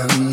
haven't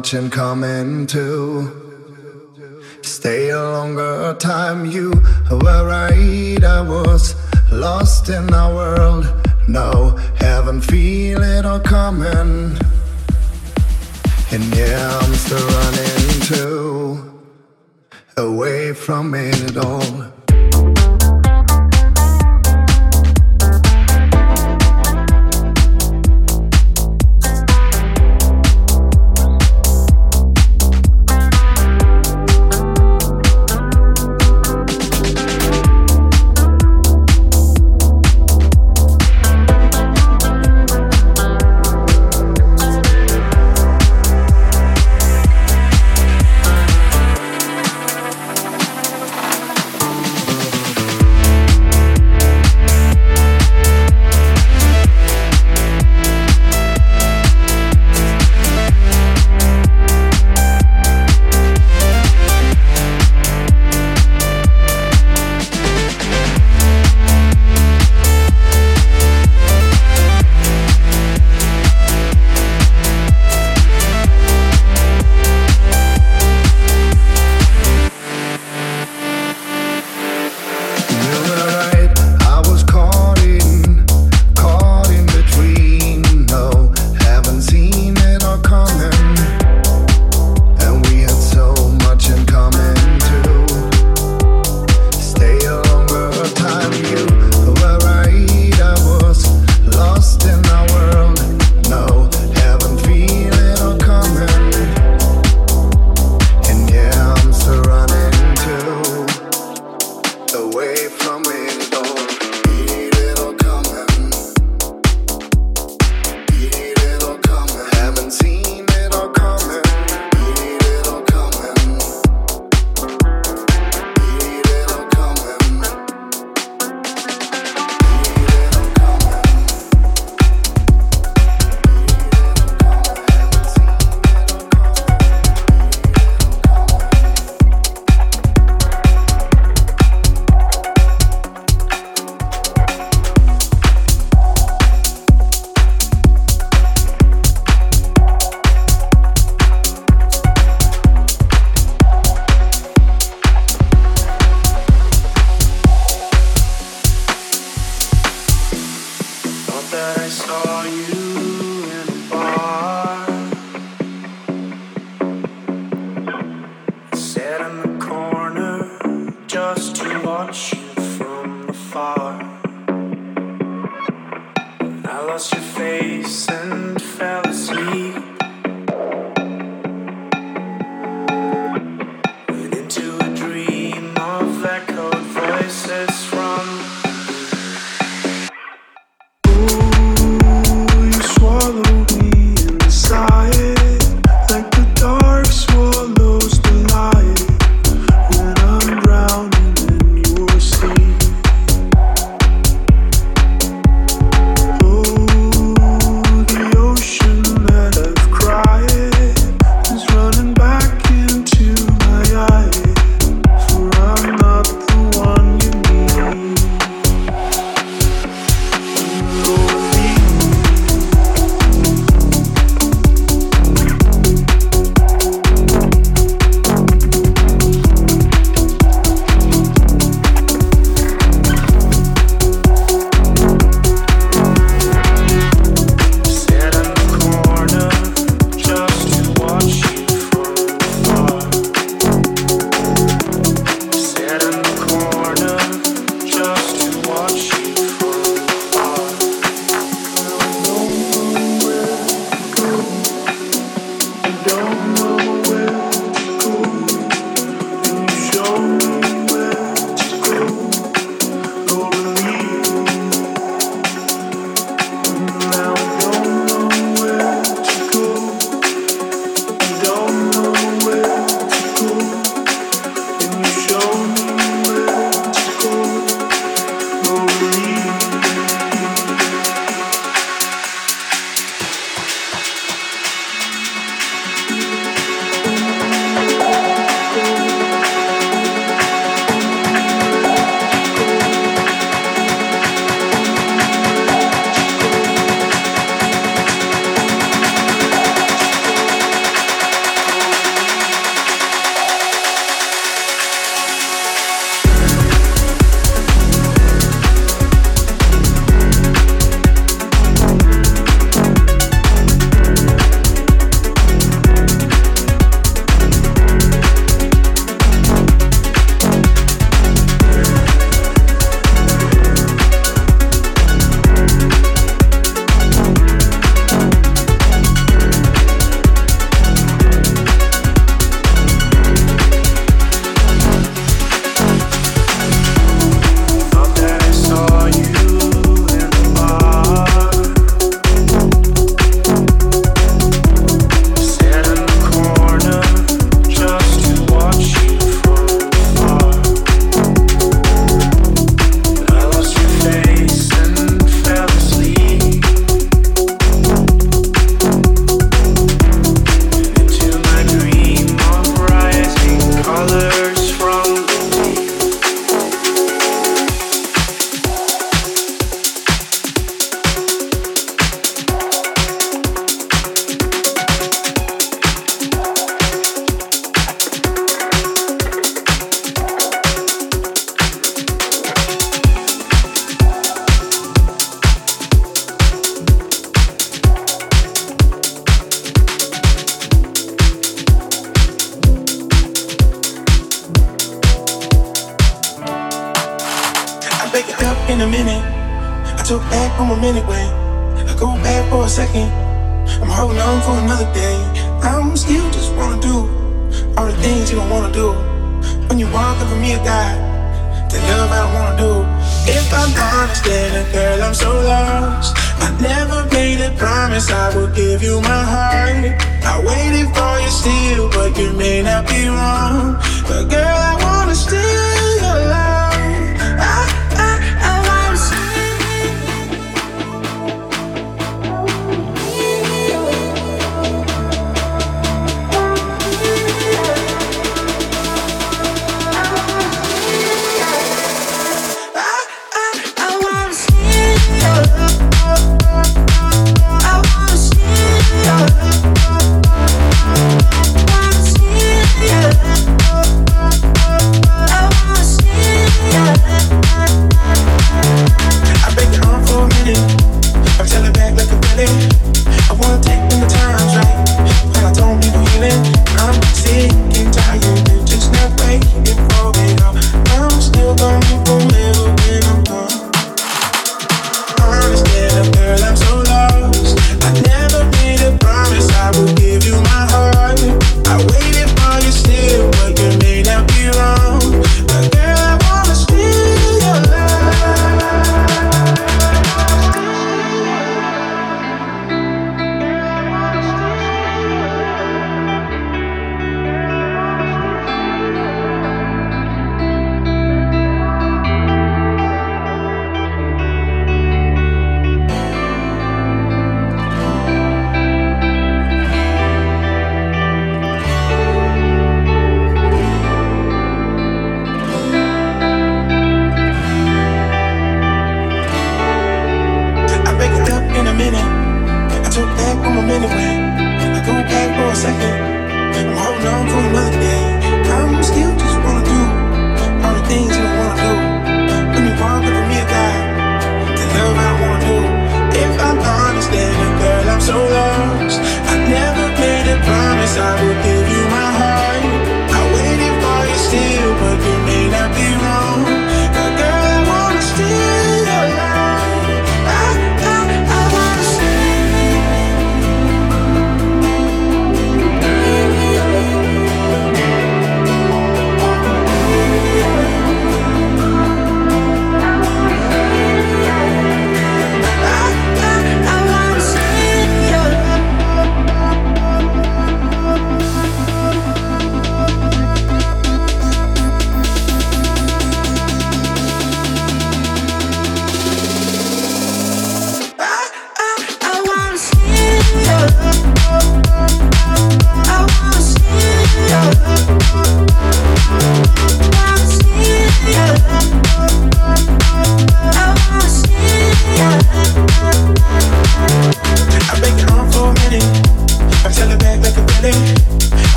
much in common. Stay a longer time, you were right. I was lost in our world. No, haven't feel it all coming. And yeah, I'm still running too. Away from it all.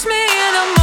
touch me in a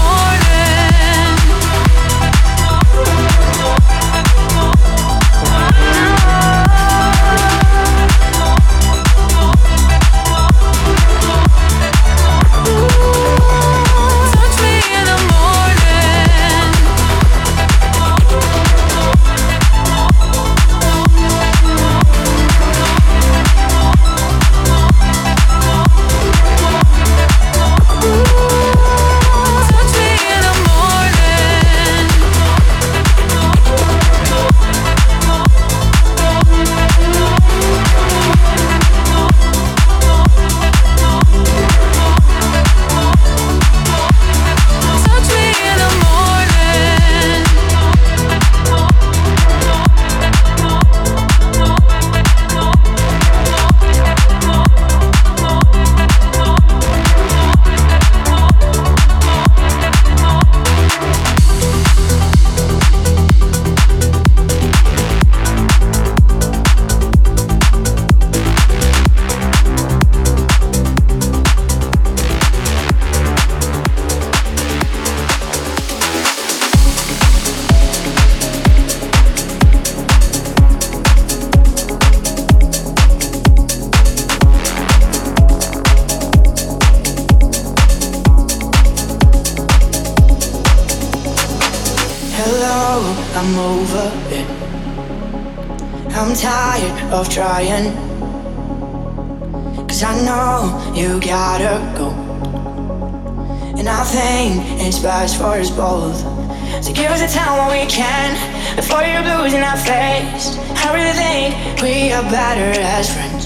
So give us a time when we can. Before you're in our face I really think we are better as friends.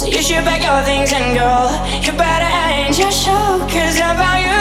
So you should pack your things and go. You better end your show Cause I value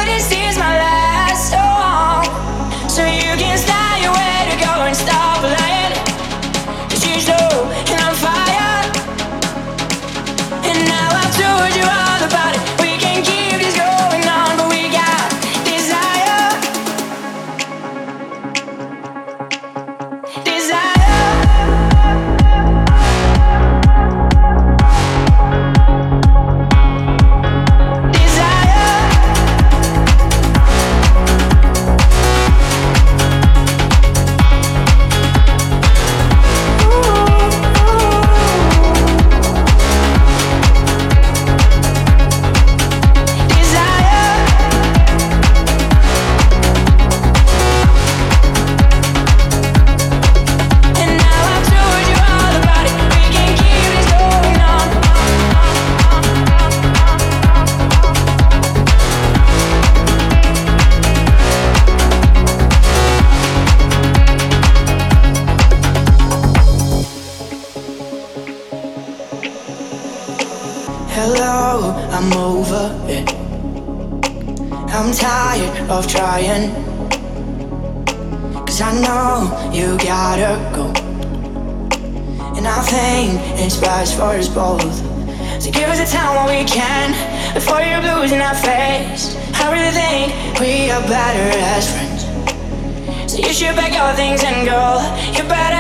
yourself trying. Cause I know you gotta go. And I think it's best for us both. So give us a time when we can. Before you're in our face. I really think we are better as friends. So you should pack your things and go. You better.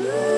Yeah.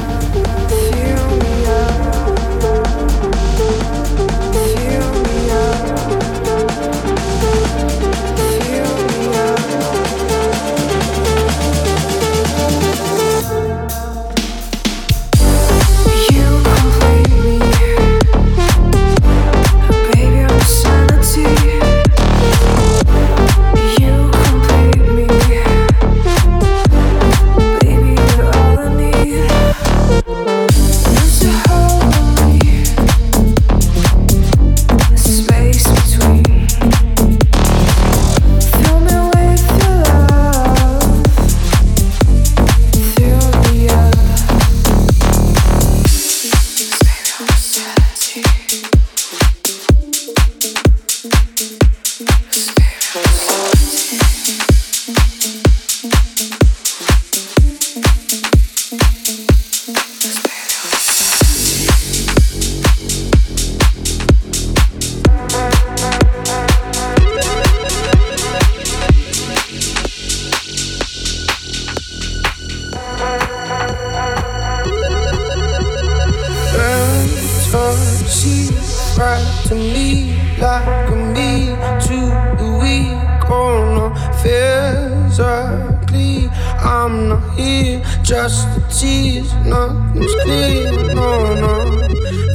just a tease, nothing's clear, no, no.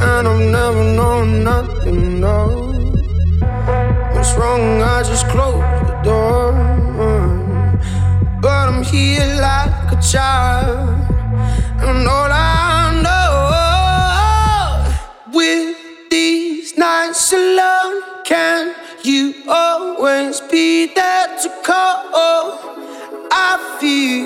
And I've never known nothing, no. What's wrong? I just close the door. But I'm here like a child, and all I know with these nights alone, can you always be there to call? I feel.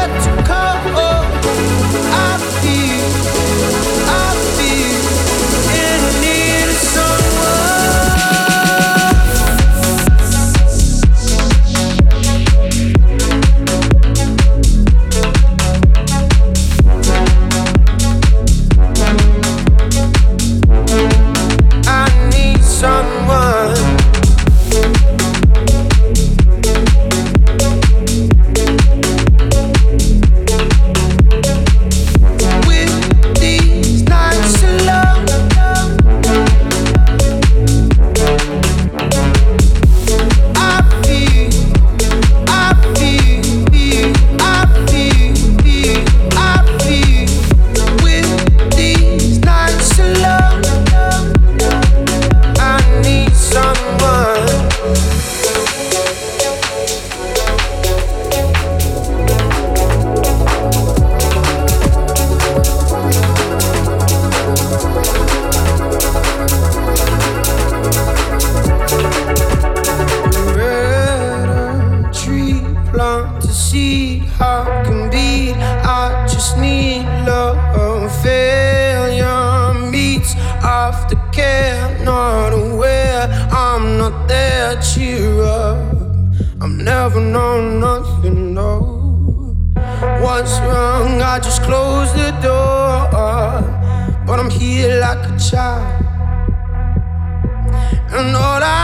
I just close the door. But I'm here like a child. And all I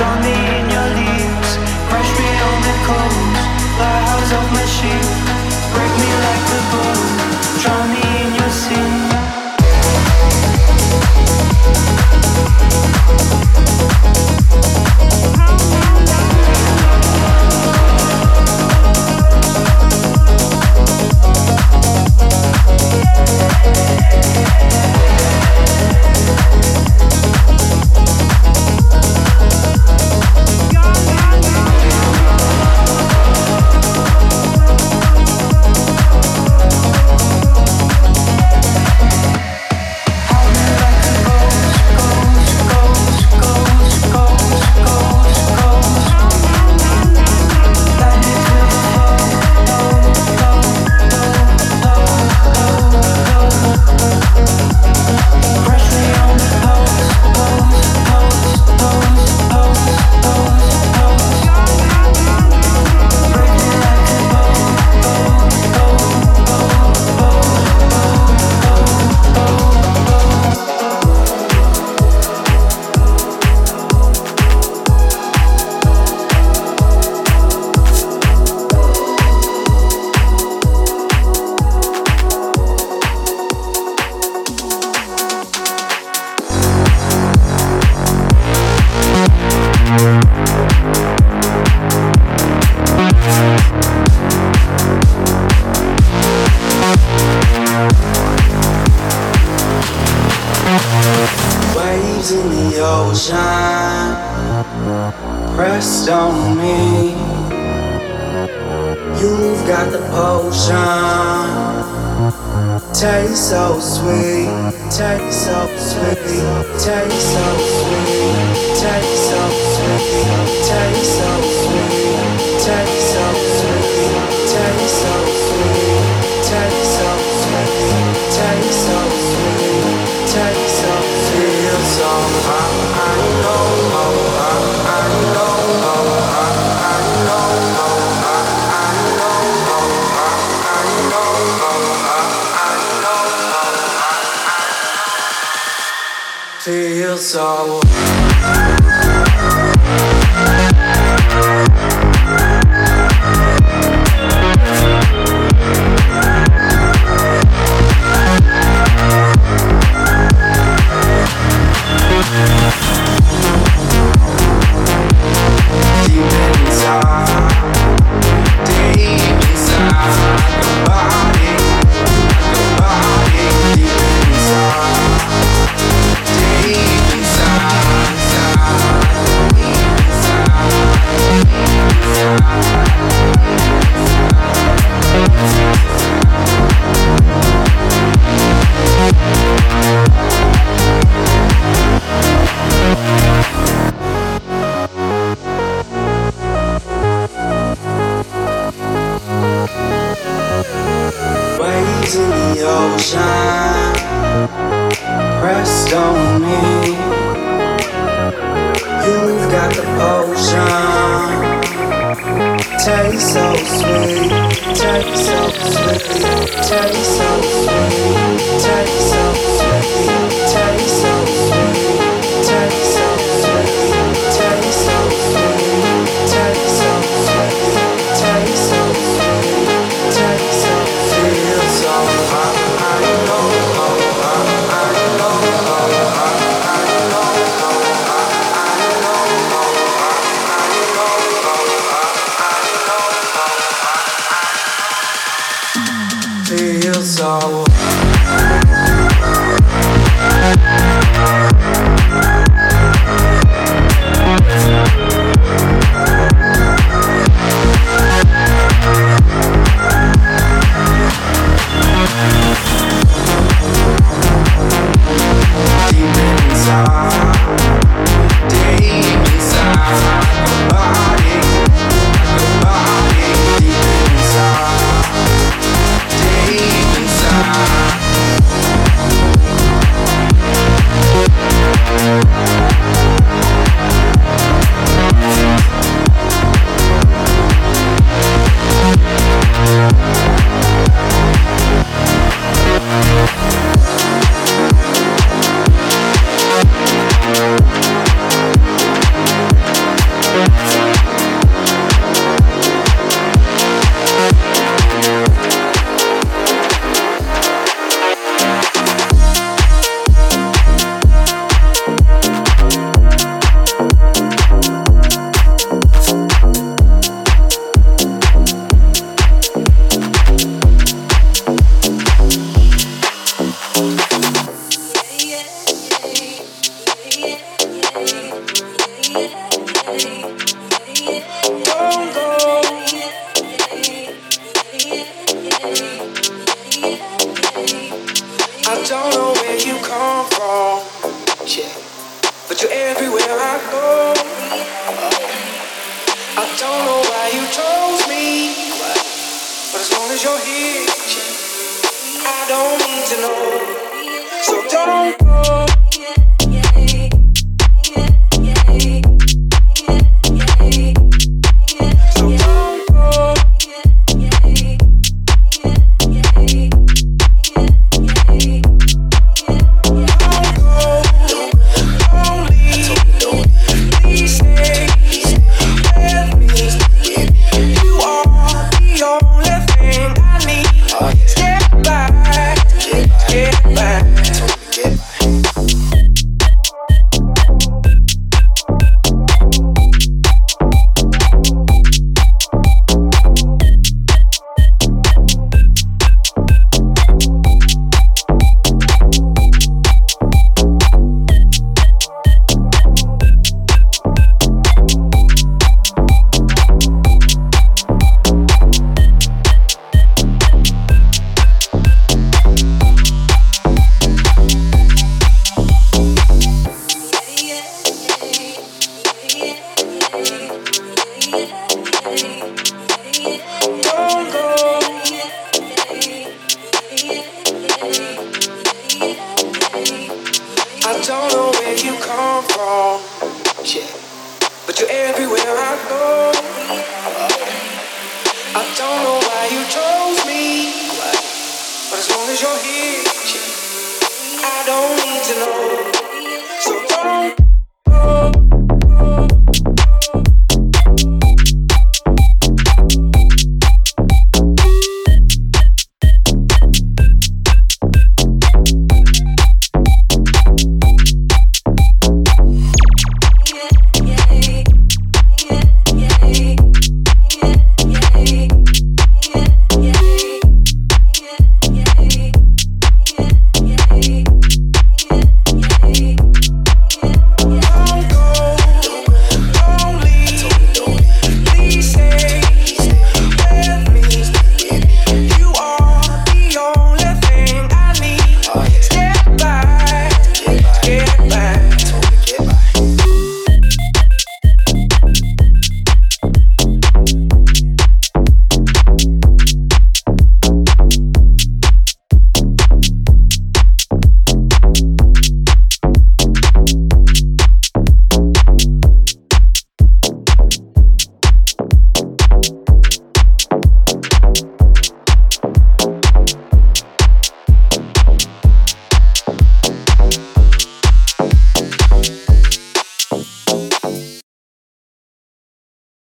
Draw me in your leaves, crush me on the of break me like the bone, me in your sea. On me. You've got the potion. Taste so sweet, taste so sweet, taste so sweet, taste so sweet, taste so sweet, taste so sweet, it's all waves in the ocean pressed on me. You've got the potion. Taste so sweet, taste so sweet, taste so sweet, taste so sweet, taste so sweet.